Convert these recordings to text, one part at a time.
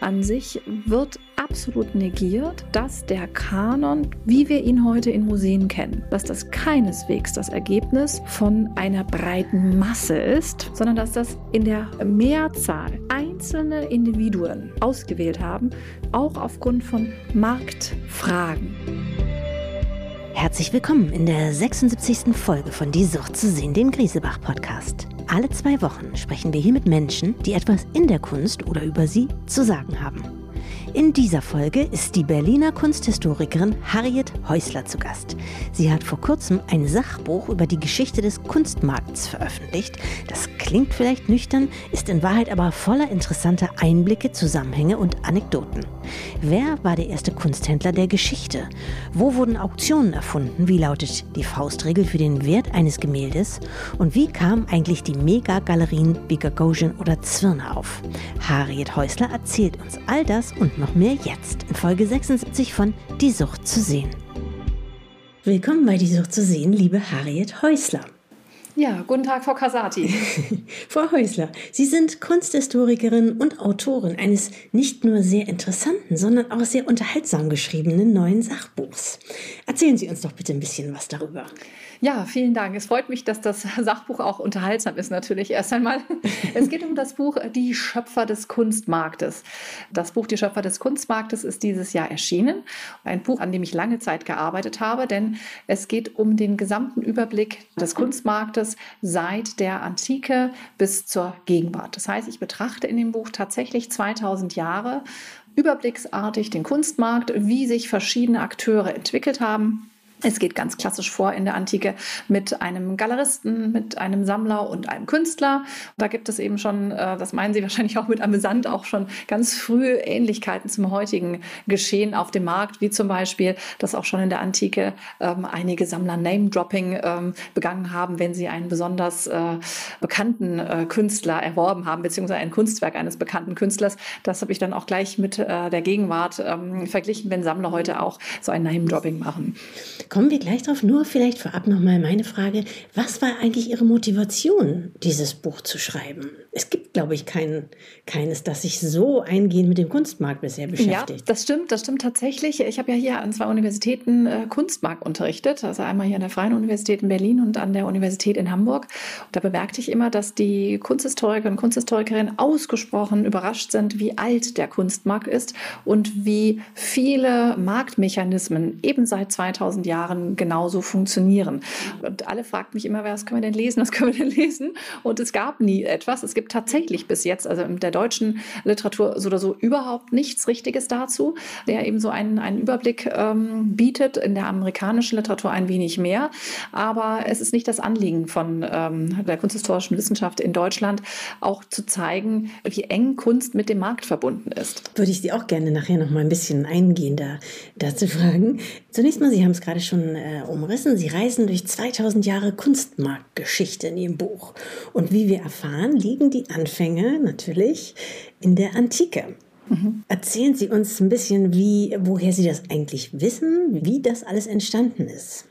an sich wird absolut negiert, dass der Kanon, wie wir ihn heute in Museen kennen, dass das keineswegs das Ergebnis von einer breiten Masse ist, sondern dass das in der Mehrzahl einzelne Individuen ausgewählt haben, auch aufgrund von Marktfragen. Herzlich willkommen in der 76. Folge von Die Sucht zu sehen, dem Griesebach-Podcast. Alle zwei Wochen sprechen wir hier mit Menschen, die etwas in der Kunst oder über sie zu sagen haben. In dieser Folge ist die Berliner Kunsthistorikerin Harriet Häusler zu Gast. Sie hat vor kurzem ein Sachbuch über die Geschichte des Kunstmarkts veröffentlicht. Das klingt vielleicht nüchtern, ist in Wahrheit aber voller interessanter Einblicke, Zusammenhänge und Anekdoten. Wer war der erste Kunsthändler der Geschichte? Wo wurden Auktionen erfunden? Wie lautet die Faustregel für den Wert eines Gemäldes? Und wie kamen eigentlich die Megagalerien wie Gagosian oder Zwirner auf? Harriet Häusler erzählt uns all das und noch noch mehr jetzt in Folge 76 von Die Sucht zu sehen. Willkommen bei Die Sucht zu sehen, liebe Harriet Häusler. Ja, guten Tag, Frau Casati. Frau Häusler, Sie sind Kunsthistorikerin und Autorin eines nicht nur sehr interessanten, sondern auch sehr unterhaltsam geschriebenen neuen Sachbuchs. Erzählen Sie uns doch bitte ein bisschen was darüber. Ja, vielen Dank. Es freut mich, dass das Sachbuch auch unterhaltsam ist, natürlich erst einmal. Es geht um das Buch Die Schöpfer des Kunstmarktes. Das Buch Die Schöpfer des Kunstmarktes ist dieses Jahr erschienen. Ein Buch, an dem ich lange Zeit gearbeitet habe, denn es geht um den gesamten Überblick des Kunstmarktes seit der Antike bis zur Gegenwart. Das heißt, ich betrachte in dem Buch tatsächlich 2000 Jahre überblicksartig den Kunstmarkt, wie sich verschiedene Akteure entwickelt haben es geht ganz klassisch vor in der Antike mit einem Galeristen, mit einem Sammler und einem Künstler. Da gibt es eben schon, äh, das meinen Sie wahrscheinlich auch mit amüsant, auch schon ganz frühe Ähnlichkeiten zum heutigen Geschehen auf dem Markt, wie zum Beispiel, dass auch schon in der Antike ähm, einige Sammler Name-Dropping ähm, begangen haben, wenn sie einen besonders äh, bekannten äh, Künstler erworben haben, beziehungsweise ein Kunstwerk eines bekannten Künstlers. Das habe ich dann auch gleich mit der Gegenwart ähm, verglichen, wenn Sammler heute auch so ein Name-Dropping machen. Kommen wir gleich drauf. Nur vielleicht vorab nochmal meine Frage. Was war eigentlich Ihre Motivation, dieses Buch zu schreiben? Es gibt, glaube ich, kein, keines, das sich so eingehend mit dem Kunstmarkt bisher beschäftigt. Ja, das stimmt. Das stimmt tatsächlich. Ich habe ja hier an zwei Universitäten äh, Kunstmarkt unterrichtet. Also einmal hier an der Freien Universität in Berlin und an der Universität in Hamburg. Und da bemerkte ich immer, dass die Kunsthistoriker und Kunsthistorikerinnen ausgesprochen überrascht sind, wie alt der Kunstmarkt ist und wie viele Marktmechanismen eben seit 2000 Jahren Jahren genauso funktionieren. Und alle fragten mich immer, was können wir denn lesen, was können wir denn lesen? Und es gab nie etwas. Es gibt tatsächlich bis jetzt, also in der deutschen Literatur so oder so überhaupt nichts Richtiges dazu, der eben so einen, einen Überblick ähm, bietet. In der amerikanischen Literatur ein wenig mehr. Aber es ist nicht das Anliegen von ähm, der kunsthistorischen Wissenschaft in Deutschland, auch zu zeigen, wie eng Kunst mit dem Markt verbunden ist. Würde ich Sie auch gerne nachher noch mal ein bisschen eingehender dazu fragen. Zunächst mal, Sie haben es gerade schon äh, umrissen, Sie reisen durch 2000 Jahre Kunstmarktgeschichte in Ihrem Buch. Und wie wir erfahren, liegen die Anfänge natürlich in der Antike. Mhm. Erzählen Sie uns ein bisschen, wie, woher Sie das eigentlich wissen, wie das alles entstanden ist.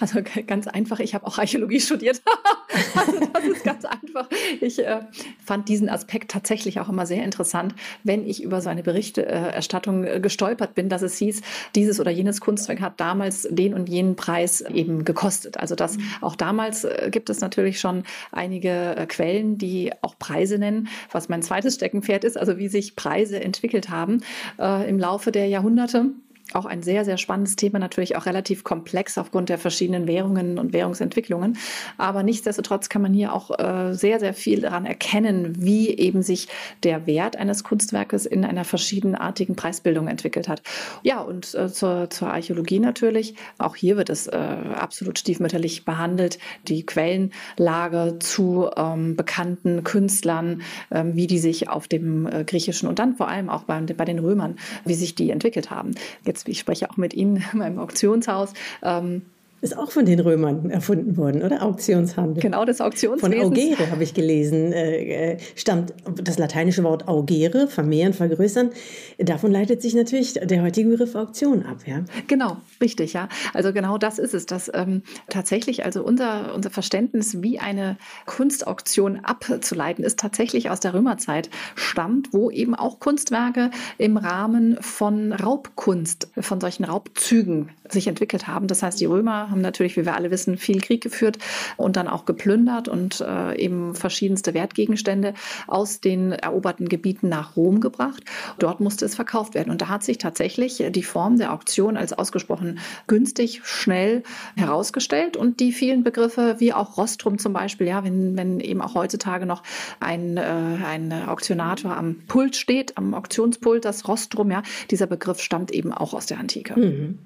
Also ganz einfach, ich habe auch Archäologie studiert. also das ist ganz einfach. Ich äh, fand diesen Aspekt tatsächlich auch immer sehr interessant, wenn ich über so eine Berichterstattung äh, gestolpert bin, dass es hieß, dieses oder jenes Kunstwerk hat damals den und jenen Preis eben gekostet. Also das mhm. auch damals äh, gibt es natürlich schon einige äh, Quellen, die auch Preise nennen, was mein zweites Steckenpferd ist, also wie sich Preise entwickelt haben äh, im Laufe der Jahrhunderte auch ein sehr, sehr spannendes Thema, natürlich auch relativ komplex aufgrund der verschiedenen Währungen und Währungsentwicklungen. Aber nichtsdestotrotz kann man hier auch äh, sehr, sehr viel daran erkennen, wie eben sich der Wert eines Kunstwerkes in einer verschiedenartigen Preisbildung entwickelt hat. Ja, und äh, zur, zur Archäologie natürlich. Auch hier wird es äh, absolut stiefmütterlich behandelt. Die Quellenlage zu ähm, bekannten Künstlern, ähm, wie die sich auf dem äh, griechischen und dann vor allem auch bei, bei den Römern, wie sich die entwickelt haben. Jetzt jetzt, ich spreche auch mit Ihnen in meinem Auktionshaus, ähm, Ist auch von den Römern erfunden worden, oder? Auktionshandel. Genau, das Auktionswesen. Von augere habe ich gelesen, äh, äh, stammt das lateinische Wort augere, vermehren, vergrößern. Davon leitet sich natürlich der heutige Begriff Auktion ab, ja? Genau, richtig, ja. Also genau das ist es, dass ähm, tatsächlich, also unser, unser Verständnis, wie eine Kunstauktion abzuleiten ist, tatsächlich aus der Römerzeit stammt, wo eben auch Kunstwerke im Rahmen von Raubkunst, von solchen Raubzügen sich entwickelt haben. Das heißt, die Römer haben natürlich, wie wir alle wissen, viel Krieg geführt und dann auch geplündert und äh, eben verschiedenste Wertgegenstände aus den eroberten Gebieten nach Rom gebracht. Dort musste es verkauft werden. Und da hat sich tatsächlich die Form der Auktion als ausgesprochen günstig, schnell herausgestellt. Und die vielen Begriffe, wie auch Rostrum zum Beispiel, ja, wenn, wenn eben auch heutzutage noch ein, äh, ein Auktionator am Pult steht, am Auktionspult, das Rostrum, ja, dieser Begriff stammt eben auch aus der Antike. Mhm.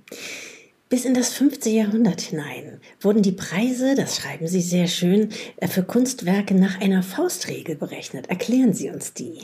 Bis in das 15. Jahrhundert hinein wurden die Preise, das schreiben Sie sehr schön, äh, für Kunstwerke nach einer Faustregel berechnet. Erklären Sie uns die.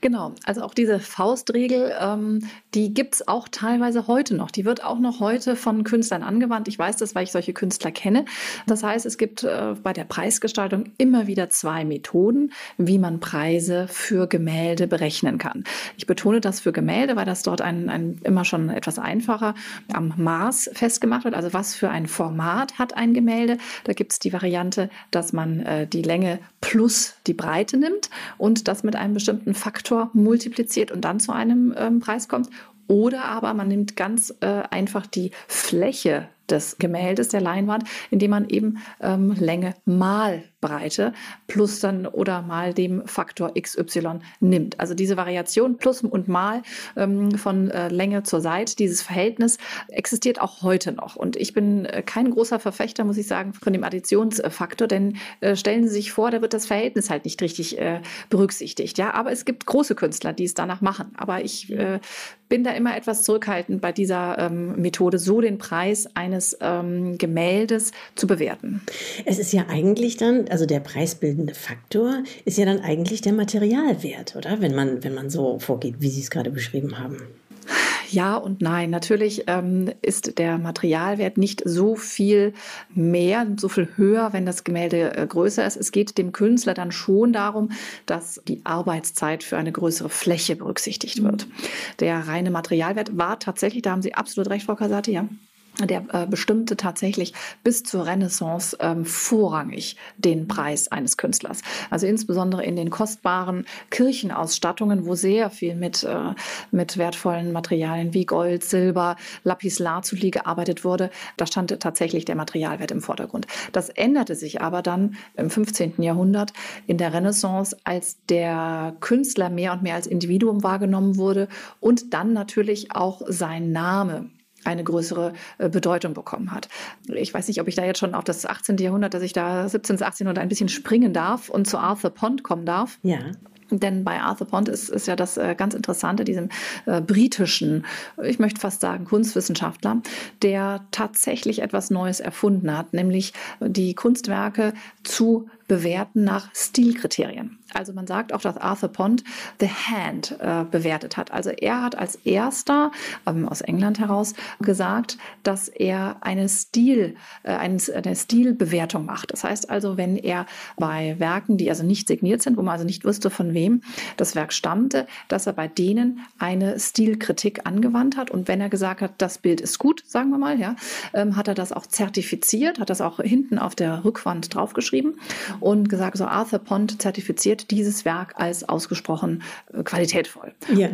Genau, also auch diese Faustregel, ähm, die gibt es auch teilweise heute noch. Die wird auch noch heute von Künstlern angewandt. Ich weiß das, weil ich solche Künstler kenne. Das heißt, es gibt äh, bei der Preisgestaltung immer wieder zwei Methoden, wie man Preise für Gemälde berechnen kann. Ich betone das für Gemälde, weil das dort ein, ein immer schon etwas einfacher am Maß fest festgemacht wird. Also was für ein Format hat ein Gemälde. Da gibt es die Variante, dass man äh, die Länge plus die Breite nimmt und das mit einem bestimmten Faktor multipliziert und dann zu einem ähm, Preis kommt. Oder aber man nimmt ganz äh, einfach die Fläche des Gemäldes, der Leinwand, indem man eben ähm, Länge mal Breite plus dann oder mal dem Faktor XY nimmt. Also diese Variation plus und mal ähm, von äh, Länge zur Seite, dieses Verhältnis existiert auch heute noch. Und ich bin äh, kein großer Verfechter, muss ich sagen, von dem Additionsfaktor, denn äh, stellen Sie sich vor, da wird das Verhältnis halt nicht richtig äh, berücksichtigt. Ja, aber es gibt große Künstler, die es danach machen. Aber ich äh, bin da immer etwas zurückhaltend bei dieser ähm, Methode, so den Preis eines ähm, Gemäldes zu bewerten. Es ist ja eigentlich dann, also der preisbildende Faktor ist ja dann eigentlich der Materialwert, oder? Wenn man, wenn man so vorgeht, wie Sie es gerade beschrieben haben. Ja und nein. Natürlich ähm, ist der Materialwert nicht so viel mehr, so viel höher, wenn das Gemälde äh, größer ist. Es geht dem Künstler dann schon darum, dass die Arbeitszeit für eine größere Fläche berücksichtigt wird. Mhm. Der reine Materialwert war tatsächlich, da haben Sie absolut recht, Frau Casati, ja, der äh, bestimmte tatsächlich bis zur Renaissance ähm, vorrangig den Preis eines Künstlers. Also insbesondere in den kostbaren Kirchenausstattungen, wo sehr viel mit, äh, mit wertvollen Materialien wie Gold, Silber, Lapislazuli gearbeitet wurde, da stand tatsächlich der Materialwert im Vordergrund. Das änderte sich aber dann im 15. Jahrhundert in der Renaissance, als der Künstler mehr und mehr als Individuum wahrgenommen wurde und dann natürlich auch sein Name eine größere äh, Bedeutung bekommen hat. Ich weiß nicht, ob ich da jetzt schon auf das 18. Jahrhundert, dass ich da 17. 18. oder ein bisschen springen darf und zu Arthur Pond kommen darf. Ja. Denn bei Arthur Pond ist, ist ja das äh, ganz Interessante, diesem äh, britischen, ich möchte fast sagen, Kunstwissenschaftler, der tatsächlich etwas Neues erfunden hat, nämlich die Kunstwerke zu bewerten nach Stilkriterien. Also man sagt auch, dass Arthur Pond The Hand äh, bewertet hat. Also er hat als erster ähm, aus England heraus gesagt, dass er eine, Stil, äh, eine, eine Stilbewertung macht. Das heißt also, wenn er bei Werken, die also nicht signiert sind, wo man also nicht wusste, von wem das Werk stammte, dass er bei denen eine Stilkritik angewandt hat. Und wenn er gesagt hat, das Bild ist gut, sagen wir mal, ja, ähm, hat er das auch zertifiziert, hat das auch hinten auf der Rückwand draufgeschrieben und gesagt, so Arthur Pond zertifiziert dieses Werk als ausgesprochen äh, qualitätvoll. Ja.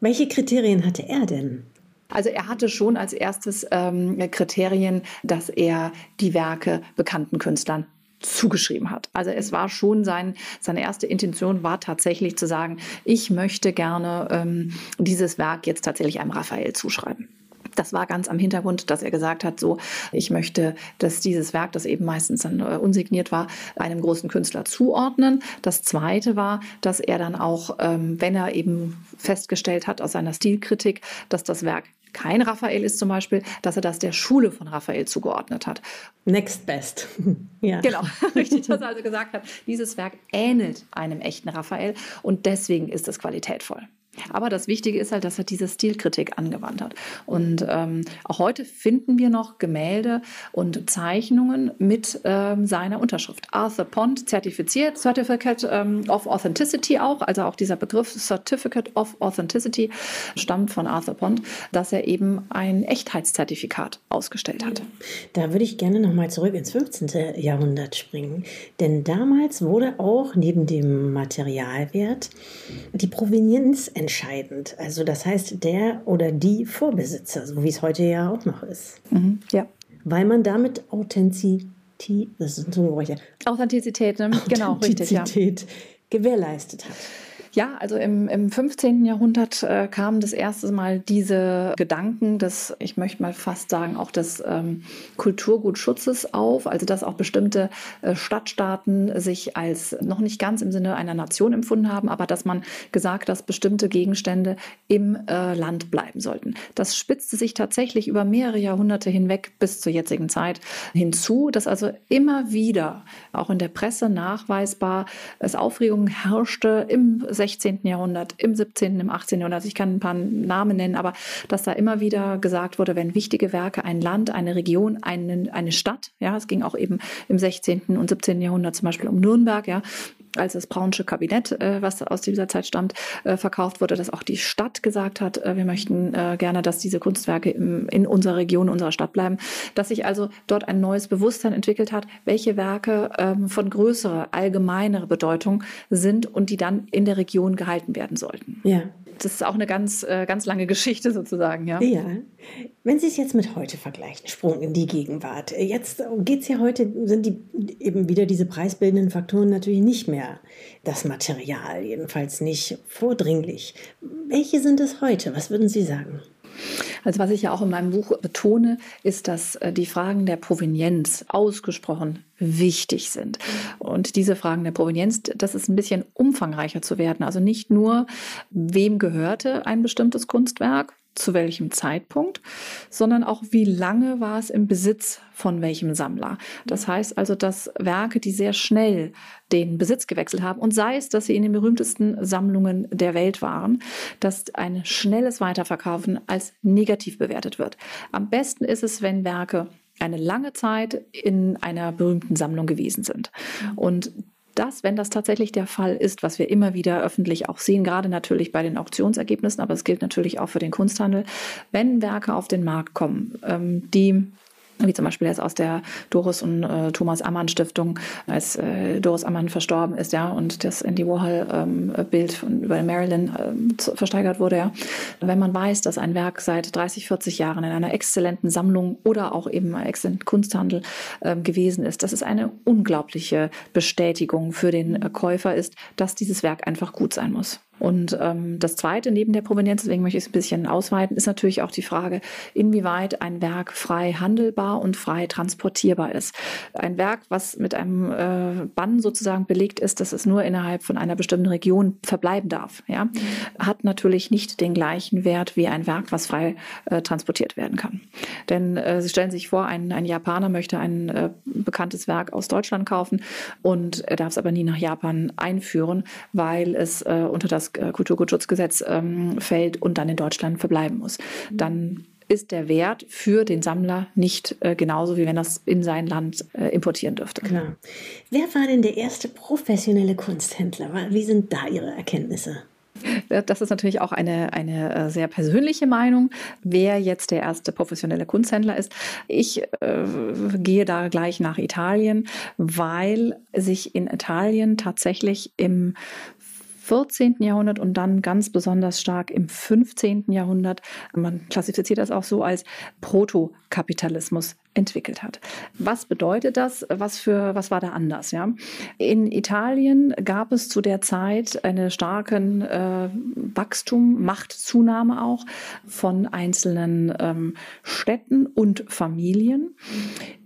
Welche Kriterien hatte er denn? Also er hatte schon als erstes ähm, Kriterien, dass er die Werke bekannten Künstlern zugeschrieben hat. Also es war schon sein, seine erste Intention war tatsächlich zu sagen, ich möchte gerne ähm, dieses Werk jetzt tatsächlich einem Raphael zuschreiben. Das war ganz am Hintergrund, dass er gesagt hat, so, ich möchte, dass dieses Werk, das eben meistens dann äh, unsigniert war, einem großen Künstler zuordnen. Das zweite war, dass er dann auch, ähm, wenn er eben festgestellt hat aus seiner Stilkritik, dass das Werk kein Raphael ist zum Beispiel, dass er das der Schule von Raphael zugeordnet hat. Next best. ja. Genau, richtig, dass er also gesagt hat, dieses Werk ähnelt einem echten Raphael und deswegen ist es qualitätvoll. Aber das Wichtige ist halt, dass er diese Stilkritik angewandt hat. Und ähm, auch heute finden wir noch Gemälde und Zeichnungen mit ähm, seiner Unterschrift. Arthur Pond zertifiziert, Certificate ähm, of Authenticity auch, also auch dieser Begriff Certificate of Authenticity stammt von Arthur Pond, dass er eben ein Echtheitszertifikat ausgestellt hat. Da würde ich gerne nochmal zurück ins 15. Jahrhundert springen, denn damals wurde auch neben dem Materialwert die Provenienz entscheidend. Also das heißt, der oder die Vorbesitzer, so wie es heute ja auch noch ist. Mhm, ja. Weil man damit Authentizität, das ein Zungenbrecher. Authentizität, ne? genau, richtig, ja. gewährleistet hat. Ja, also im, im 15. Jahrhundert äh, kamen das erste Mal diese Gedanken des, ich möchte mal fast sagen, auch des ähm, Kulturgutschutzes auf, also dass auch bestimmte äh, Stadtstaaten sich als noch nicht ganz im Sinne einer Nation empfunden haben, aber dass man gesagt, dass bestimmte Gegenstände im äh, Land bleiben sollten. Das spitzte sich tatsächlich über mehrere Jahrhunderte hinweg bis zur jetzigen Zeit hinzu, dass also immer wieder auch in der Presse nachweisbar es Aufregung herrschte im 16. Jahrhundert, im 17., im 18. Jahrhundert, also ich kann ein paar Namen nennen, aber dass da immer wieder gesagt wurde, wenn wichtige Werke ein Land, eine Region, eine, eine Stadt, ja, es ging auch eben im 16. und 17. Jahrhundert zum Beispiel um Nürnberg, ja, als das Braunsche Kabinett, äh, was aus dieser Zeit stammt, äh, verkauft wurde, dass auch die Stadt gesagt hat, äh, wir möchten äh, gerne, dass diese Kunstwerke im, in unserer Region, unserer Stadt bleiben, dass sich also dort ein neues Bewusstsein entwickelt hat, welche Werke ähm, von größerer, allgemeinerer Bedeutung sind und die dann in der Region gehalten werden sollten. Ja das ist auch eine ganz, äh, ganz lange Geschichte sozusagen, ja. Ja. Wenn Sie es jetzt mit heute vergleichen, Sprung in die Gegenwart. Jetzt geht es ja heute, sind die eben wieder diese preisbildenden Faktoren natürlich nicht mehr das Material, jedenfalls nicht vordringlich. Welche sind es heute? Was würden Sie sagen? Also was ich ja auch in meinem Buch betone, ist, dass äh, die Fragen der Provenienz ausgesprochen wichtig sind. Und diese Fragen der Provenienz, das ist ein bisschen umfangreicher zu werden. Also nicht nur, wem gehörte ein bestimmtes Kunstwerk, zu welchem Zeitpunkt, sondern auch wie lange war es im Besitz von welchem Sammler. Das heißt also, dass Werke, die sehr schnell den Besitz gewechselt haben und sei es, dass sie in den berühmtesten Sammlungen der Welt waren, dass ein schnelles Weiterverkaufen als negativ bewertet wird. Am besten ist es, wenn Werke eine lange Zeit in einer berühmten Sammlung gewesen sind. Und das, wenn das tatsächlich der Fall ist, was wir immer wieder öffentlich auch sehen, gerade natürlich bei den Auktionsergebnissen, aber es gilt natürlich auch für den Kunsthandel, wenn Werke auf den Markt kommen, ähm, die wie zum Beispiel jetzt aus der Doris und äh, Thomas Ammann Stiftung, als äh, Doris Ammann verstorben ist, ja, und das Andy Warhol ähm, Bild von, über Marilyn ähm, versteigert wurde, ja. Wenn man weiß, dass ein Werk seit 30, 40 Jahren in einer exzellenten Sammlung oder auch eben exzellenten Kunsthandel ähm, gewesen ist, dass es eine unglaubliche Bestätigung für den äh, Käufer ist, dass dieses Werk einfach gut sein muss. Und ähm, das Zweite neben der Provenienz, deswegen möchte ich es ein bisschen ausweiten, ist natürlich auch die Frage, inwieweit ein Werk frei handelbar und frei transportierbar ist. Ein Werk, was mit einem äh, Bann sozusagen belegt ist, dass es nur innerhalb von einer bestimmten Region verbleiben darf, ja, hat natürlich nicht den gleichen Wert wie ein Werk, was frei äh, transportiert werden kann. Denn äh, Sie stellen sich vor, ein, ein Japaner möchte ein äh, bekanntes Werk aus Deutschland kaufen und er darf es aber nie nach Japan einführen, weil es äh, unter das das äh, Kulturgutschutzgesetz ähm, fällt und dann in Deutschland verbleiben muss. Dann ist der Wert für den Sammler nicht äh, genauso, wie wenn er es in sein Land äh, importieren dürfte. Klar. Wer war denn der erste professionelle Kunsthändler? Wie sind da Ihre Erkenntnisse? Das ist natürlich auch eine, eine äh, sehr persönliche Meinung, wer jetzt der erste professionelle Kunsthändler ist. Ich äh, gehe da gleich nach Italien, weil sich in Italien tatsächlich im 14. Jahrhundert und dann ganz besonders stark im 15. Jahrhundert. Man klassifiziert das auch so als Protokapitalismus entwickelt hat. Was bedeutet das? Was für was war da anders? Ja, in Italien gab es zu der Zeit einen starken äh, Wachstum, Machtzunahme auch von einzelnen ähm, Städten und Familien,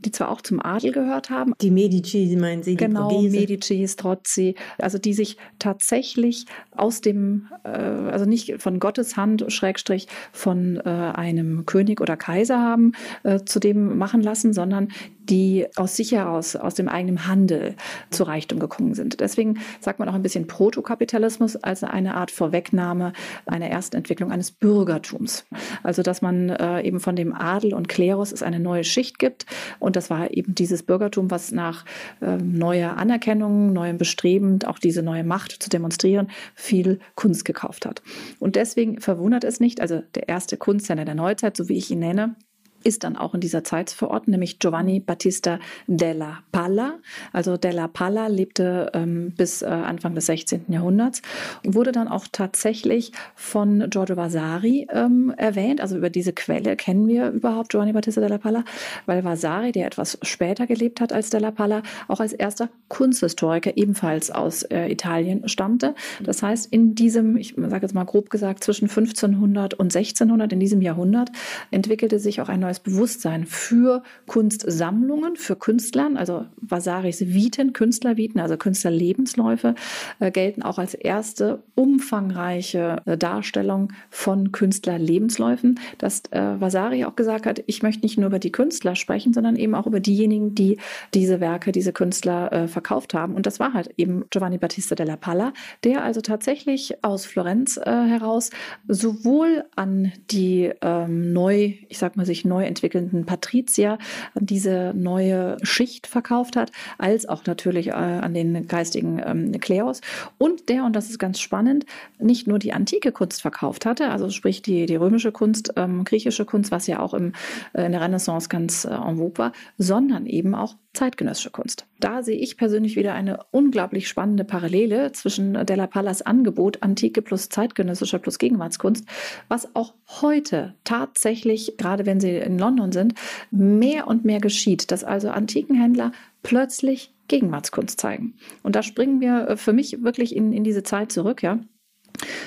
die zwar auch zum Adel gehört haben. Die Medici, meinen Sie? Genau, Medici, Strozzi, also die sich tatsächlich aus dem, äh, also nicht von Gottes Hand, Schrägstrich von äh, einem König oder Kaiser haben, äh, zu dem machen lassen, sondern die aus sich heraus, aus dem eigenen Handel zu Reichtum gekommen sind. Deswegen sagt man auch ein bisschen Protokapitalismus als eine Art Vorwegnahme einer ersten Entwicklung eines Bürgertums. Also dass man äh, eben von dem Adel und Klerus es eine neue Schicht gibt und das war eben dieses Bürgertum, was nach äh, neuer Anerkennung, neuem Bestreben, auch diese neue Macht zu demonstrieren, viel Kunst gekauft hat. Und deswegen verwundert es nicht, also der erste Kunsthändler der Neuzeit, so wie ich ihn nenne, ist dann auch in dieser Zeit zu verorten, nämlich Giovanni Battista della Palla. Also della Palla lebte ähm, bis äh, Anfang des 16. Jahrhunderts und wurde dann auch tatsächlich von Giorgio Vasari ähm, erwähnt. Also über diese Quelle kennen wir überhaupt Giovanni Battista della Palla, weil Vasari, der etwas später gelebt hat als della Palla, auch als erster Kunsthistoriker ebenfalls aus äh, Italien stammte. Das heißt, in diesem, ich sage jetzt mal grob gesagt, zwischen 1500 und 1600, in diesem Jahrhundert, entwickelte sich auch ein neues Bewusstsein für Kunstsammlungen, für Künstlern, also Vasaris Viten, Künstlerviten, also Künstlerlebensläufe, äh, gelten auch als erste umfangreiche äh, Darstellung von Künstlerlebensläufen, dass äh, Vasari auch gesagt hat, ich möchte nicht nur über die Künstler sprechen, sondern eben auch über diejenigen, die diese Werke, diese Künstler äh, verkauft haben. Und das war halt eben Giovanni Battista della Palla, der also tatsächlich aus Florenz äh, heraus sowohl an die ähm, neu, ich sag mal, sich neu neu entwickelnden Patrizier diese neue Schicht verkauft hat, als auch natürlich äh, an den geistigen ähm, Kleos. Und der, und das ist ganz spannend, nicht nur die antike Kunst verkauft hatte, also sprich die, die römische Kunst, ähm, griechische Kunst, was ja auch im, äh, in der Renaissance ganz äh, en vogue war, sondern eben auch zeitgenössische Kunst. Da sehe ich persönlich wieder eine unglaublich spannende Parallele zwischen Della Pallas Angebot Antike plus zeitgenössischer plus Gegenwartskunst, was auch heute tatsächlich, gerade wenn Sie in London sind, mehr und mehr geschieht, dass also Antikenhändler plötzlich Gegenwartskunst zeigen. Und da springen wir für mich wirklich in, in diese Zeit zurück, ja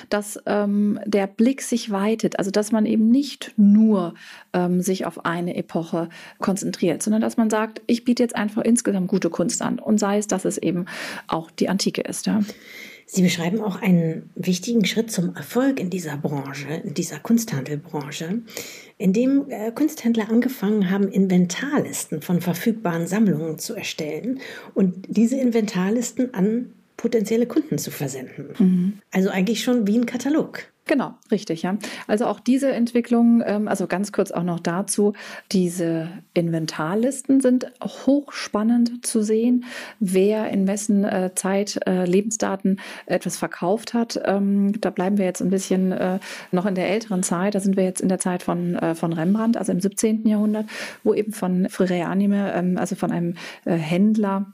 dass ähm, der Blick sich weitet, also dass man eben nicht nur ähm, sich auf eine Epoche konzentriert, sondern dass man sagt, ich biete jetzt einfach insgesamt gute Kunst an und sei es, dass es eben auch die Antike ist. Ja. Sie beschreiben auch einen wichtigen Schritt zum Erfolg in dieser Branche, in dieser Kunsthandelbranche, in dem äh, Kunsthändler angefangen haben, Inventarlisten von verfügbaren Sammlungen zu erstellen und diese Inventarlisten an potenzielle Kunden zu versenden. Mhm. Also eigentlich schon wie ein Katalog. Genau, richtig, ja. Also auch diese Entwicklung, ähm, also ganz kurz auch noch dazu, diese Inventarlisten sind hochspannend zu sehen, wer in wessen äh, Zeit äh, Lebensdaten etwas verkauft hat. Ähm, da bleiben wir jetzt ein bisschen äh, noch in der älteren Zeit, da sind wir jetzt in der Zeit von, von Rembrandt, also im 17. Jahrhundert, wo eben von Frere Anime, ähm, also von einem Händler,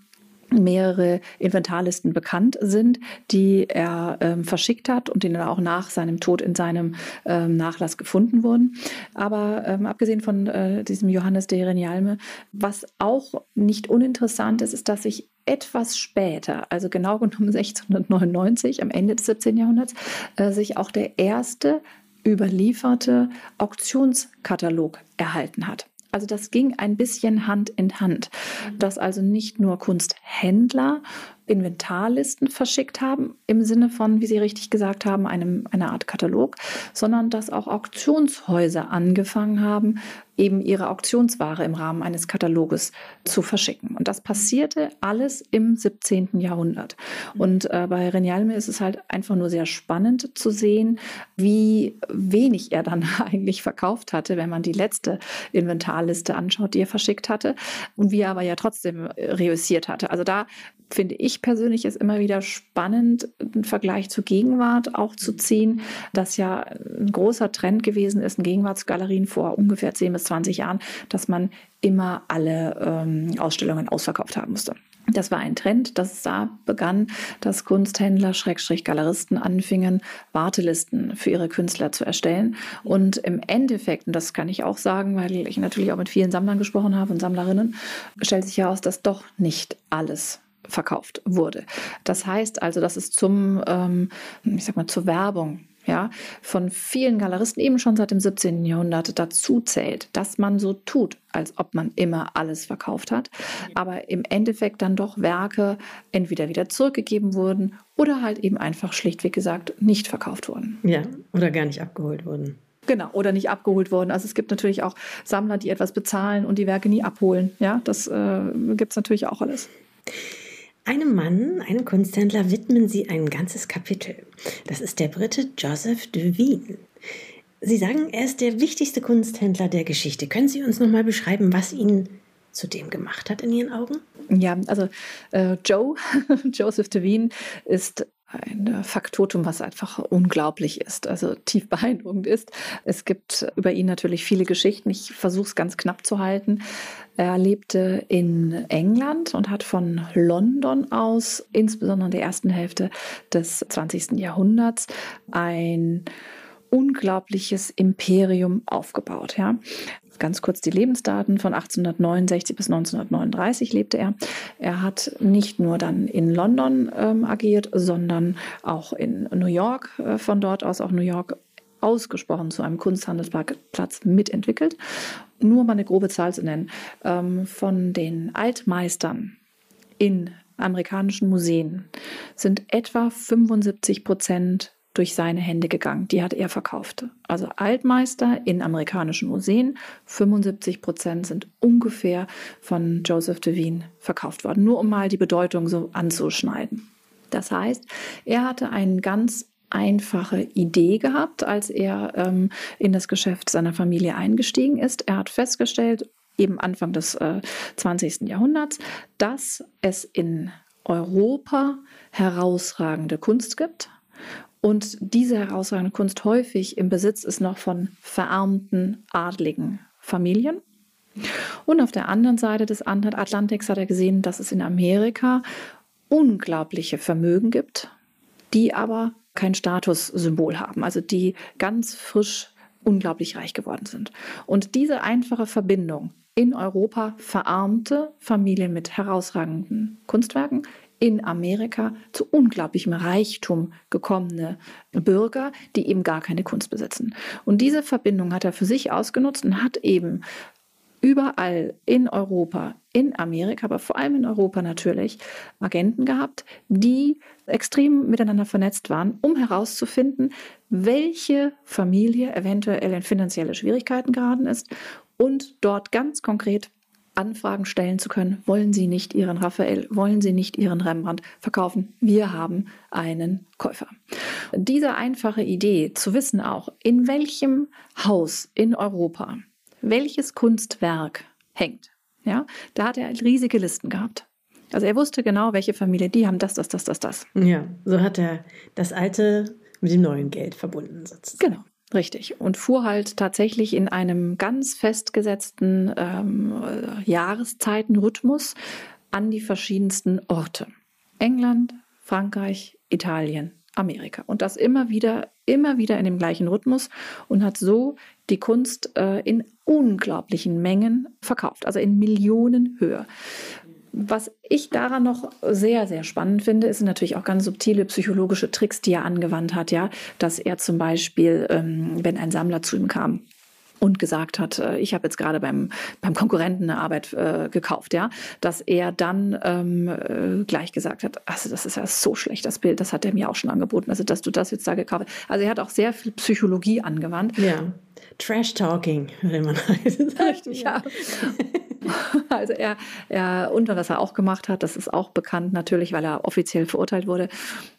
mehrere Inventarlisten bekannt sind, die er ähm, verschickt hat und die dann auch nach seinem Tod in seinem ähm, Nachlass gefunden wurden. Aber ähm, abgesehen von äh, diesem Johannes de Renialme, was auch nicht uninteressant ist, ist, dass sich etwas später, also genau genommen 1699, am Ende des 17. Jahrhunderts, äh, sich auch der erste überlieferte Auktionskatalog erhalten hat. Also das ging ein bisschen Hand in Hand, dass also nicht nur Kunsthändler Inventarlisten verschickt haben, im Sinne von, wie Sie richtig gesagt haben, einem, einer Art Katalog, sondern dass auch Auktionshäuser angefangen haben, eben ihre Auktionsware im Rahmen eines Kataloges zu verschicken. Und das passierte alles im 17. Jahrhundert. Und äh, bei Renialme ist es halt einfach nur sehr spannend zu sehen, wie wenig er dann eigentlich verkauft hatte, wenn man die letzte Inventarliste anschaut, die er verschickt hatte, und wie er aber ja trotzdem reüssiert hatte. Also da finde ich persönlich es immer wieder spannend, einen Vergleich zur Gegenwart auch zu ziehen, dass ja ein großer Trend gewesen ist in Gegenwartsgalerien vor ungefähr 10 bis 20 Jahren, dass man immer alle ähm, Ausstellungen ausverkauft haben musste. Das war ein Trend, dass da begann, dass Kunsthändler, Schrägstrich Galeristen anfingen, Wartelisten für ihre Künstler zu erstellen. Und im Endeffekt, und das kann ich auch sagen, weil ich natürlich auch mit vielen Sammlern gesprochen habe und Sammlerinnen, stellt sich heraus, dass doch nicht alles verkauft wurde. Das heißt also, dass es zum, ähm, ich sag mal, zur Werbung ja, von vielen Galeristen eben schon seit dem 17. Jahrhundert dazu zählt, dass man so tut, als ob man immer alles verkauft hat, aber im Endeffekt dann doch Werke entweder wieder zurückgegeben wurden oder halt eben einfach schlichtweg gesagt nicht verkauft wurden. Ja, oder gar nicht abgeholt wurden. Genau, oder nicht abgeholt worden. Also es gibt natürlich auch Sammler, die etwas bezahlen und die Werke nie abholen. Ja, das äh, gibt es natürlich auch alles. Einem Mann, einem Kunsthändler, widmen Sie ein ganzes Kapitel. Das ist der Brite Joseph Devine. Sie sagen, er ist der wichtigste Kunsthändler der Geschichte. Können Sie uns noch mal beschreiben, was ihn zu dem gemacht hat in Ihren Augen? Ja, also äh, Joe, Joseph Devine ist ein Faktotum, was einfach unglaublich ist, also tief beeindruckend ist. Es gibt über ihn natürlich viele Geschichten. Ich versuche es ganz knapp zu halten. Er lebte in England und hat von London aus, insbesondere in der ersten Hälfte des 20. Jahrhunderts, ein unglaubliches Imperium aufgebaut. Ja. Ganz kurz die Lebensdaten. Von 1869 bis 1939 lebte er. Er hat nicht nur dann in London ähm, agiert, sondern auch in New York, äh, von dort aus auch New York ausgesprochen zu einem Kunsthandelsplatz mitentwickelt. Nur mal eine grobe Zahl zu nennen. Ähm, von den Altmeistern in amerikanischen Museen sind etwa 75 Prozent durch seine Hände gegangen. Die hat er verkauft. Also Altmeister in amerikanischen Museen, 75 Prozent sind ungefähr von Joseph Devine verkauft worden. Nur um mal die Bedeutung so anzuschneiden. Das heißt, er hatte eine ganz einfache Idee gehabt, als er ähm, in das Geschäft seiner Familie eingestiegen ist. Er hat festgestellt, eben Anfang des äh, 20. Jahrhunderts, dass es in Europa herausragende Kunst gibt, und diese herausragende Kunst häufig im Besitz ist noch von verarmten, adligen Familien. Und auf der anderen Seite des Atlantiks hat er gesehen, dass es in Amerika unglaubliche Vermögen gibt, die aber kein Statussymbol haben, also die ganz frisch unglaublich reich geworden sind. Und diese einfache Verbindung in Europa verarmte Familien mit herausragenden Kunstwerken in Amerika zu unglaublichem Reichtum gekommene Bürger, die eben gar keine Kunst besitzen. Und diese Verbindung hat er für sich ausgenutzt und hat eben überall in Europa, in Amerika, aber vor allem in Europa natürlich, Agenten gehabt, die extrem miteinander vernetzt waren, um herauszufinden, welche Familie eventuell in finanzielle Schwierigkeiten geraten ist und dort ganz konkret Anfragen stellen zu können, wollen Sie nicht Ihren Raphael, wollen Sie nicht Ihren Rembrandt verkaufen? Wir haben einen Käufer. Diese einfache Idee zu wissen auch, in welchem Haus in Europa welches Kunstwerk hängt, ja, da hat er riesige Listen gehabt. Also er wusste genau, welche Familie, die haben das, das, das, das, das. Ja, so hat er das alte mit dem neuen Geld verbunden sozusagen. Genau. Richtig. Und fuhr halt tatsächlich in einem ganz festgesetzten ähm, Jahreszeitenrhythmus an die verschiedensten Orte. England, Frankreich, Italien, Amerika. Und das immer wieder, immer wieder in dem gleichen Rhythmus und hat so die Kunst äh, in unglaublichen Mengen verkauft, also in Millionenhöhe. Was ich daran noch sehr, sehr spannend finde, ist natürlich auch ganz subtile psychologische Tricks, die er angewandt hat, ja, dass er zum Beispiel, ähm, wenn ein Sammler zu ihm kam, und gesagt hat, äh, ich habe jetzt gerade beim, beim Konkurrenten eine Arbeit äh, gekauft, ja, dass er dann ähm, äh, gleich gesagt hat, also das ist ja so schlecht, das Bild, das hat er mir auch schon angeboten, also dass du das jetzt da gekauft hast. Also er hat auch sehr viel Psychologie angewandt. Ja. Trash Talking, wenn man heißt. Richtig, ja. Also er, er, und was er auch gemacht hat, das ist auch bekannt natürlich, weil er offiziell verurteilt wurde.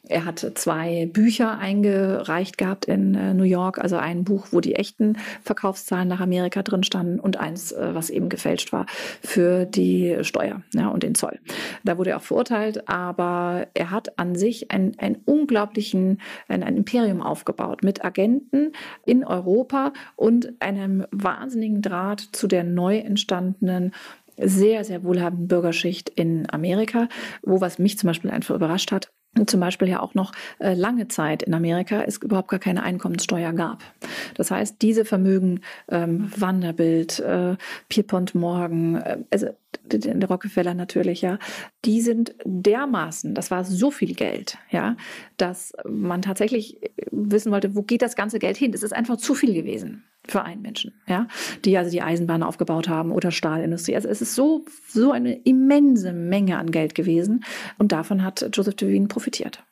Er hat zwei Bücher eingereicht gehabt in äh, New York, also ein Buch, wo die echten Verkaufszahlen nach Amerika drin standen und eins, äh, was eben gefälscht war für die Steuer ja, und den Zoll. Da wurde er auch verurteilt, aber er hat an sich einen, einen unglaublichen, ein, ein Imperium aufgebaut mit Agenten in Europa und einem wahnsinnigen Draht zu der neu entstandenen sehr, sehr wohlhabenden Bürgerschicht in Amerika, wo was mich zum Beispiel einfach überrascht hat, zum Beispiel ja auch noch äh, lange Zeit in Amerika es überhaupt gar keine Einkommenssteuer gab. Das heißt, diese Vermögen, ähm, Wanderbild, äh, Pierpont Morgan, äh, also der Rockefeller natürlich, ja, die sind dermaßen, das war so viel Geld, ja, dass man tatsächlich wissen wollte, wo geht das ganze Geld hin? Es ist einfach zu viel gewesen für einen Menschen, ja, die also die Eisenbahn aufgebaut haben oder Stahlindustrie. Also es ist so, so eine immense Menge an Geld gewesen und davon hat Joseph Devine profitiert.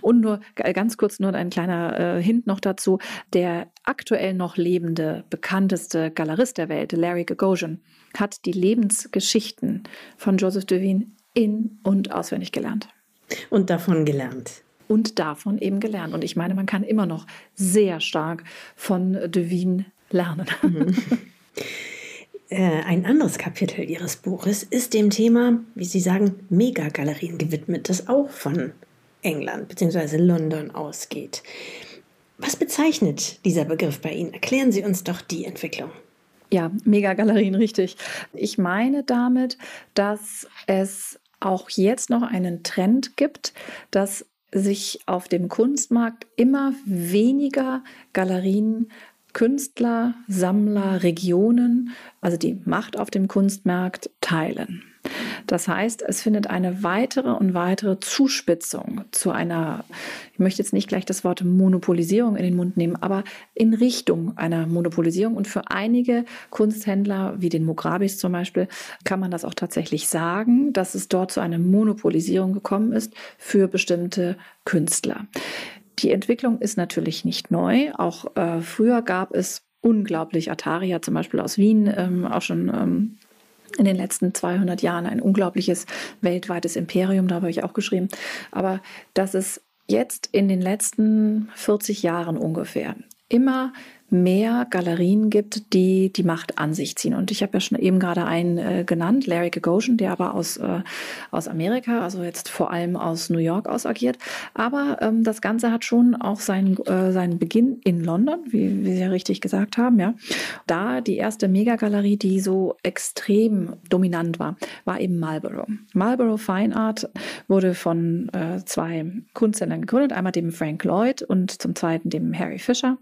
Und nur ganz kurz nur ein kleiner äh, Hint noch dazu. Der aktuell noch lebende, bekannteste Galerist der Welt, Larry Gagosian, hat die Lebensgeschichten von Joseph Devine in- und auswendig gelernt. Und davon gelernt. Und davon eben gelernt. Und ich meine, man kann immer noch sehr stark von Devine lernen. Mhm. Äh, ein anderes Kapitel Ihres Buches ist dem Thema, wie Sie sagen, Megagalerien gewidmet, das auch von England bzw. London ausgeht. Was bezeichnet dieser Begriff bei Ihnen? Erklären Sie uns doch die Entwicklung. Ja, Megagalerien, richtig. Ich meine damit, dass es auch jetzt noch einen Trend gibt, dass sich auf dem Kunstmarkt immer weniger Galerien Künstler, Sammler, Regionen, also die Macht auf dem Kunstmarkt teilen. Das heißt, es findet eine weitere und weitere Zuspitzung zu einer, ich möchte jetzt nicht gleich das Wort Monopolisierung in den Mund nehmen, aber in Richtung einer Monopolisierung. Und für einige Kunsthändler, wie den Mugrabis zum Beispiel, kann man das auch tatsächlich sagen, dass es dort zu einer Monopolisierung gekommen ist für bestimmte Künstler. Die Entwicklung ist natürlich nicht neu. Auch äh, früher gab es unglaublich Ataria zum Beispiel aus Wien, ähm, auch schon ähm, in den letzten 200 Jahren ein unglaubliches weltweites Imperium, da habe ich auch geschrieben. Aber dass es jetzt in den letzten 40 Jahren ungefähr immer mehr Galerien gibt, die die Macht an sich ziehen. Und ich habe ja schon eben gerade einen äh, genannt, Larry Gagosian, der aber aus, äh, aus Amerika, also jetzt vor allem aus New York aus agiert. Aber ähm, das Ganze hat schon auch seinen, äh, seinen Beginn in London, wie, wie Sie ja richtig gesagt haben. Ja. Da die erste Megagalerie, die so extrem dominant war, war eben Marlborough. Marlborough Fine Art wurde von äh, zwei Kunsthändlern gegründet, einmal dem Frank Lloyd und zum zweiten dem Harry Fisher.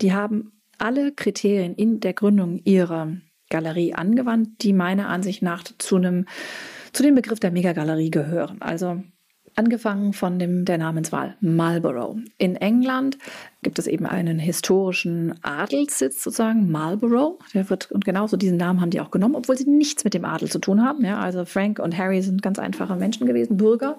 Die haben alle Kriterien in der Gründung ihrer Galerie angewandt, die meiner Ansicht nach zu einem zu dem Begriff der Megagalerie gehören. Also Angefangen von dem, der Namenswahl Marlborough. In England gibt es eben einen historischen Adelssitz sozusagen, Marlborough. Der wird, und genauso diesen Namen haben die auch genommen, obwohl sie nichts mit dem Adel zu tun haben. Ja, also Frank und Harry sind ganz einfache Menschen gewesen, Bürger,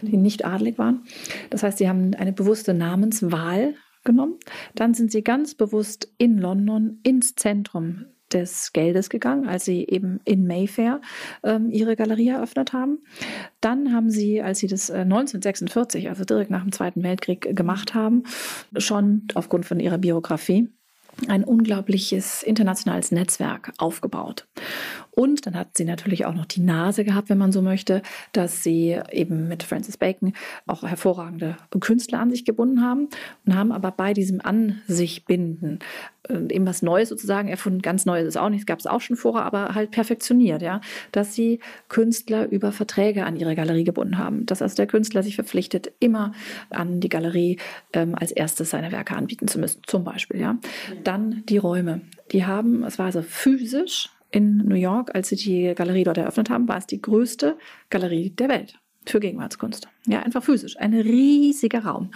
die nicht adelig waren. Das heißt, sie haben eine bewusste Namenswahl genommen. Dann sind sie ganz bewusst in London ins Zentrum des Geldes gegangen, als sie eben in Mayfair ähm, ihre Galerie eröffnet haben. Dann haben sie, als sie das äh, 1946, also direkt nach dem Zweiten Weltkrieg gemacht haben, schon aufgrund von ihrer Biografie ein unglaubliches internationales Netzwerk aufgebaut. Und dann hat sie natürlich auch noch die Nase gehabt, wenn man so möchte, dass sie eben mit Francis Bacon auch hervorragende Künstler an sich gebunden haben und haben aber bei diesem An sich binden äh, eben was Neues sozusagen erfunden. Ganz Neues ist auch nicht, gab es auch schon vorher, aber halt perfektioniert, ja, dass sie Künstler über Verträge an ihre Galerie gebunden haben. Dass also der Künstler sich verpflichtet, immer an die Galerie ähm, als erstes seine Werke anbieten zu müssen, zum Beispiel, ja. Dann die Räume. Die haben, es war also physisch in New York, als sie die Galerie dort eröffnet haben, war es die größte Galerie der Welt für Gegenwartskunst. Ja, einfach physisch. Ein riesiger Raum.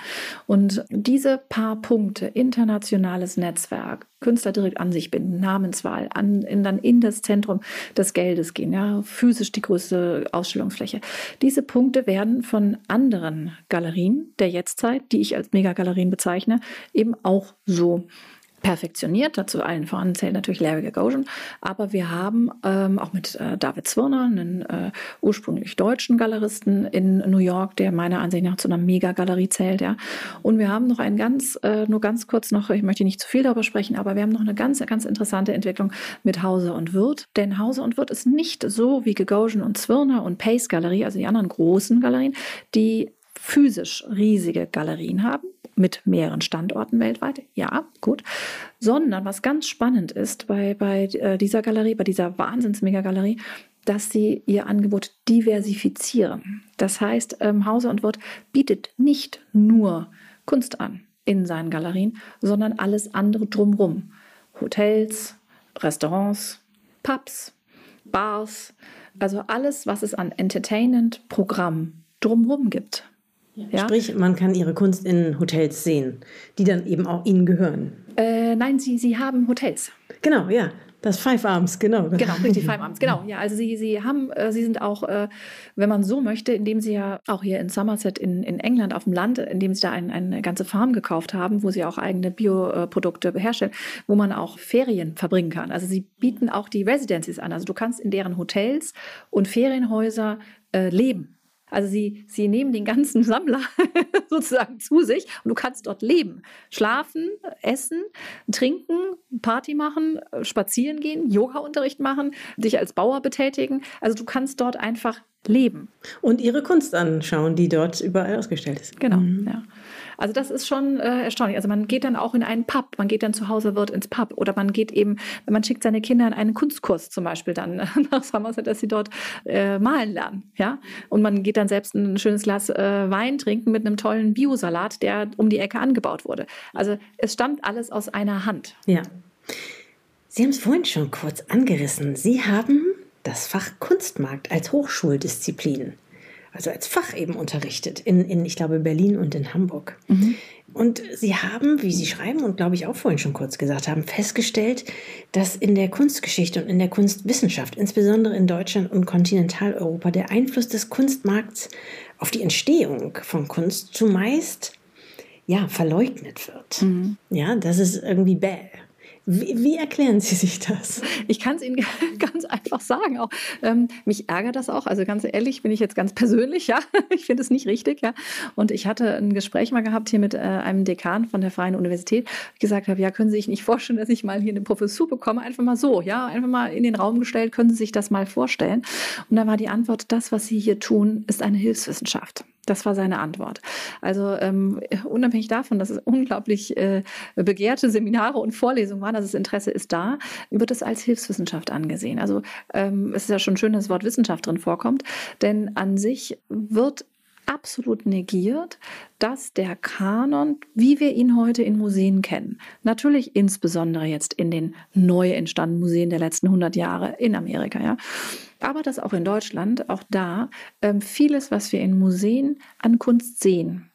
Und diese paar Punkte, internationales Netzwerk, Künstler direkt an sich binden, Namenswahl, an, in, dann in das Zentrum des Geldes gehen, ja, physisch die größte Ausstellungsfläche. Diese Punkte werden von anderen Galerien der Jetztzeit, die ich als Megagalerien bezeichne, eben auch so perfektioniert. Dazu allen voran zählt natürlich Larry Gagosian. Aber wir haben ähm, auch mit äh, David Zwirner, einen äh, ursprünglich deutschen Galeristen in New York, der meiner Ansicht nach zu einer Megagalerie zählt. Ja. Und wir haben noch ein ganz, äh, nur ganz kurz noch, ich möchte nicht zu viel darüber sprechen, aber wir haben noch eine ganz, ganz interessante Entwicklung mit Hause und Wirth. Denn Hause und Wirth ist nicht so wie Gagosian und Zwirner und Pace Galerie, also die anderen großen Galerien, die physisch riesige Galerien haben, mit mehreren Standorten weltweit, ja, gut, sondern was ganz spannend ist bei, bei äh, dieser Galerie, bei dieser Wahnsinns-Mega-Galerie, dass sie ihr Angebot diversifizieren. Das heißt, ähm, Hauser und Wort bietet nicht nur Kunst an in seinen Galerien, sondern alles andere drumherum. Hotels, Restaurants, Pubs, Bars, also alles, was es an Entertainment-Programm drumherum gibt. Ja? Sprich, man kann ihre Kunst in Hotels sehen, die dann eben auch ihnen gehören. Äh, nein, sie, sie haben Hotels. Genau, ja. Das Five Arms, genau. Genau, richtig, Five Arms, genau. Ja, also sie, sie haben, äh, sie sind auch, äh, wenn man so möchte, indem sie ja auch hier in Somerset in, in England auf dem Land, indem sie da ein, eine ganze Farm gekauft haben, wo sie auch eigene Bioprodukte herstellen, wo man auch Ferien verbringen kann. Also sie bieten auch die Residencies an. Also du kannst in deren Hotels und Ferienhäuser äh, leben. Also sie, sie nehmen den ganzen Sammler sozusagen zu sich und du kannst dort leben. Schlafen, essen, trinken, Party machen, spazieren gehen, Yoga-Unterricht machen, dich als Bauer betätigen. Also du kannst dort einfach leben. Und ihre Kunst anschauen, die dort überall ausgestellt ist. Genau, mhm. ja. Also das ist schon äh, erstaunlich. Also man geht dann auch in einen Pub, man geht dann zu Hause wird ins Pub oder man geht eben, man schickt seine Kinder in einen Kunstkurs zum Beispiel dann nach Somerset, dass sie dort äh, malen lernen, ja. Und man geht dann selbst ein schönes Glas äh, Wein trinken mit einem tollen Biosalat, der um die Ecke angebaut wurde. Also es stammt alles aus einer Hand. Ja. Sie haben es vorhin schon kurz angerissen. Sie haben das Fach Kunstmarkt als Hochschuldisziplin also als Fach eben unterrichtet, in, in ich glaube, Berlin und in Hamburg. Mhm. Und Sie haben, wie Sie schreiben und glaube ich auch vorhin schon kurz gesagt haben, festgestellt, dass in der Kunstgeschichte und in der Kunstwissenschaft, insbesondere in Deutschland und Kontinentaleuropa, der Einfluss des Kunstmarkts auf die Entstehung von Kunst zumeist ja, verleugnet wird. Mhm. Ja, das ist irgendwie bäh. Wie, wie, erklären Sie sich das? Ich kann es Ihnen ganz einfach sagen. Auch ähm, mich ärgert das auch. Also ganz ehrlich, bin ich jetzt ganz persönlich, ja. Ich finde es nicht richtig, ja. Und ich hatte ein Gespräch mal gehabt hier mit äh, einem Dekan von der Freien Universität, ich gesagt habe, ja, können Sie sich nicht vorstellen, dass ich mal hier eine Professur bekomme? Einfach mal so, ja, einfach mal in den Raum gestellt, können Sie sich das mal vorstellen? Und dann war die Antwort, das, was Sie hier tun, ist eine Hilfswissenschaft. Das war seine Antwort. Also ähm, unabhängig davon, dass es unglaublich äh, begehrte Seminare und Vorlesungen waren, dass das Interesse ist da, wird es als Hilfswissenschaft angesehen. Also ähm, es ist ja schon schön, dass das Wort Wissenschaft drin vorkommt, denn an sich wird absolut negiert, dass der Kanon, wie wir ihn heute in Museen kennen, natürlich insbesondere jetzt in den neu entstandenen Museen der letzten 100 Jahre in Amerika, ja, aber dass auch in Deutschland, auch da, ähm, vieles, was wir in Museen an Kunst sehen,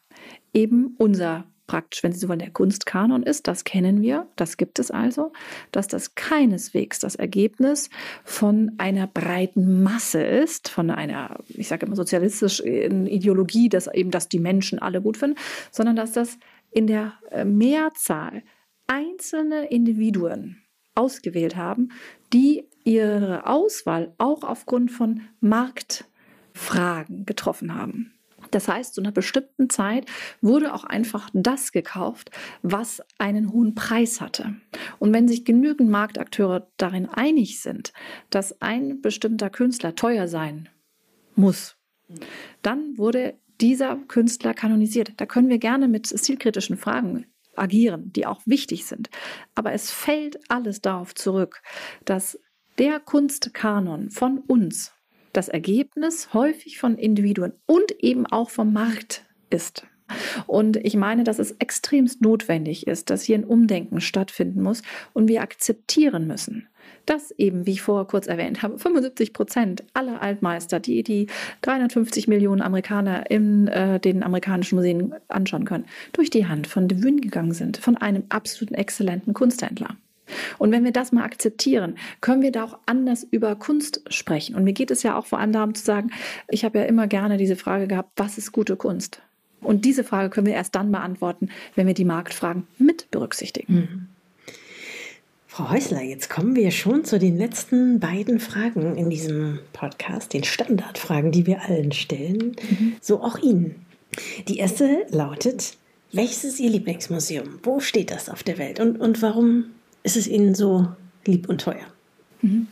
eben unser praktisch, wenn Sie so wollen, der Kunstkanon ist, das kennen wir, das gibt es also, dass das keineswegs das Ergebnis von einer breiten Masse ist, von einer, ich sage immer sozialistischen Ideologie, dass eben das die Menschen alle gut finden, sondern dass das in der äh, Mehrzahl einzelne Individuen ausgewählt haben, die ihre Auswahl auch aufgrund von Marktfragen getroffen haben. Das heißt, zu einer bestimmten Zeit wurde auch einfach das gekauft, was einen hohen Preis hatte. Und wenn sich genügend Marktakteure darin einig sind, dass ein bestimmter Künstler teuer sein muss, dann wurde dieser Künstler kanonisiert. Da können wir gerne mit stilkritischen Fragen agieren, die auch wichtig sind. Aber es fällt alles darauf zurück, dass der Kunstkanon von uns das Ergebnis häufig von Individuen und eben auch vom Markt ist. Und ich meine, dass es extremst notwendig ist, dass hier ein Umdenken stattfinden muss und wir akzeptieren müssen, dass eben, wie ich vorher kurz erwähnt habe, 75 Prozent aller Altmeister, die die 350 Millionen Amerikaner in äh, den amerikanischen Museen anschauen können, durch die Hand von De Wyn gegangen sind, von einem absoluten exzellenten Kunsthändler. Und wenn wir das mal akzeptieren, können wir da auch anders über Kunst sprechen. Und mir geht es ja auch vor allem darum zu sagen, ich habe ja immer gerne diese Frage gehabt, was ist gute Kunst? Und diese Frage können wir erst dann beantworten, wenn wir die Marktfragen mit berücksichtigen. Mhm. Frau Häusler, jetzt kommen wir schon zu den letzten beiden Fragen in diesem Podcast, den Standardfragen, die wir allen stellen, mhm. so auch Ihnen. Die erste lautet, welches ist Ihr Lieblingsmuseum? Wo steht das auf der Welt und, und warum ist es Ihnen so lieb und teuer? Mhm.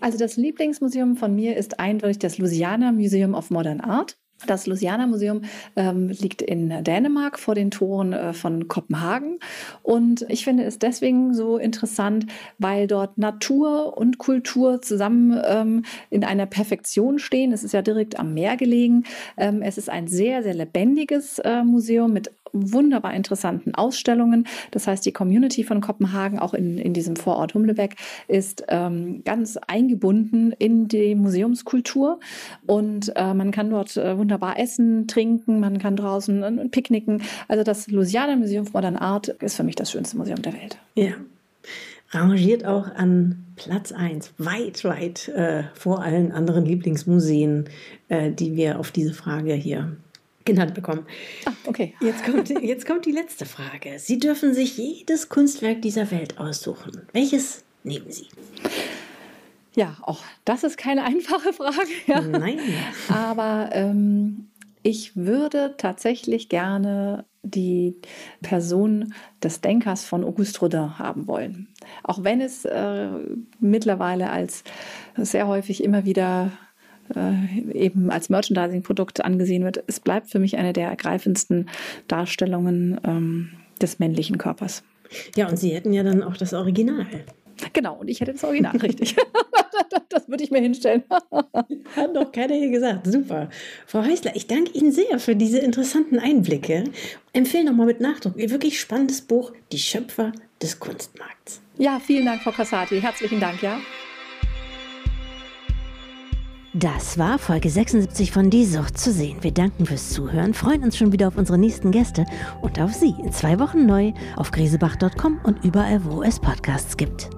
Also das Lieblingsmuseum von mir ist eindeutig das Louisiana Museum of Modern Art. Das Louisiana Museum ähm, liegt in Dänemark vor den Toren äh, von Kopenhagen. Und ich finde es deswegen so interessant, weil dort Natur und Kultur zusammen ähm, in einer Perfektion stehen. Es ist ja direkt am Meer gelegen. Ähm, es ist ein sehr, sehr lebendiges äh, Museum mit wunderbar interessanten Ausstellungen. Das heißt, die Community von Kopenhagen, auch in, in diesem Vorort Humlebeck, ist ähm, ganz eingebunden in die Museumskultur und äh, man kann dort äh, wunderbar essen, trinken, man kann draußen äh, picknicken. Also das Louisiana Museum of Modern Art ist für mich das schönste Museum der Welt. Ja. rangiert auch an Platz 1, weit, weit äh, vor allen anderen Lieblingsmuseen, äh, die wir auf diese Frage hier genannt bekommen. Ah, okay. Jetzt kommt, jetzt kommt die letzte Frage. Sie dürfen sich jedes Kunstwerk dieser Welt aussuchen. Welches nehmen Sie? Ja, auch das ist keine einfache Frage. Ja. Nein. Aber ähm, ich würde tatsächlich gerne die Person des Denkers von Auguste Rodin haben wollen. Auch wenn es äh, mittlerweile als sehr häufig immer wieder äh, eben als Merchandising-Produkt angesehen wird, es bleibt für mich eine der ergreifendsten Darstellungen ähm, des männlichen Körpers. Ja, und Sie hätten ja dann auch das Original. Genau, und ich hätte das Original, richtig. das würde ich mir hinstellen. Hat doch keiner hier gesagt. Super. Frau Häusler, ich danke Ihnen sehr für diese interessanten Einblicke. Empfehle nochmal mit Nachdruck Ihr wirklich spannendes Buch, Die Schöpfer des Kunstmarkts. Ja, vielen Dank, Frau Cassati. Herzlichen Dank, ja. Das war Folge 76 von Die Sucht zu sehen. Wir danken fürs Zuhören, freuen uns schon wieder auf unsere nächsten Gäste und auf Sie in zwei Wochen neu auf grisebach.com und überall, wo es Podcasts gibt.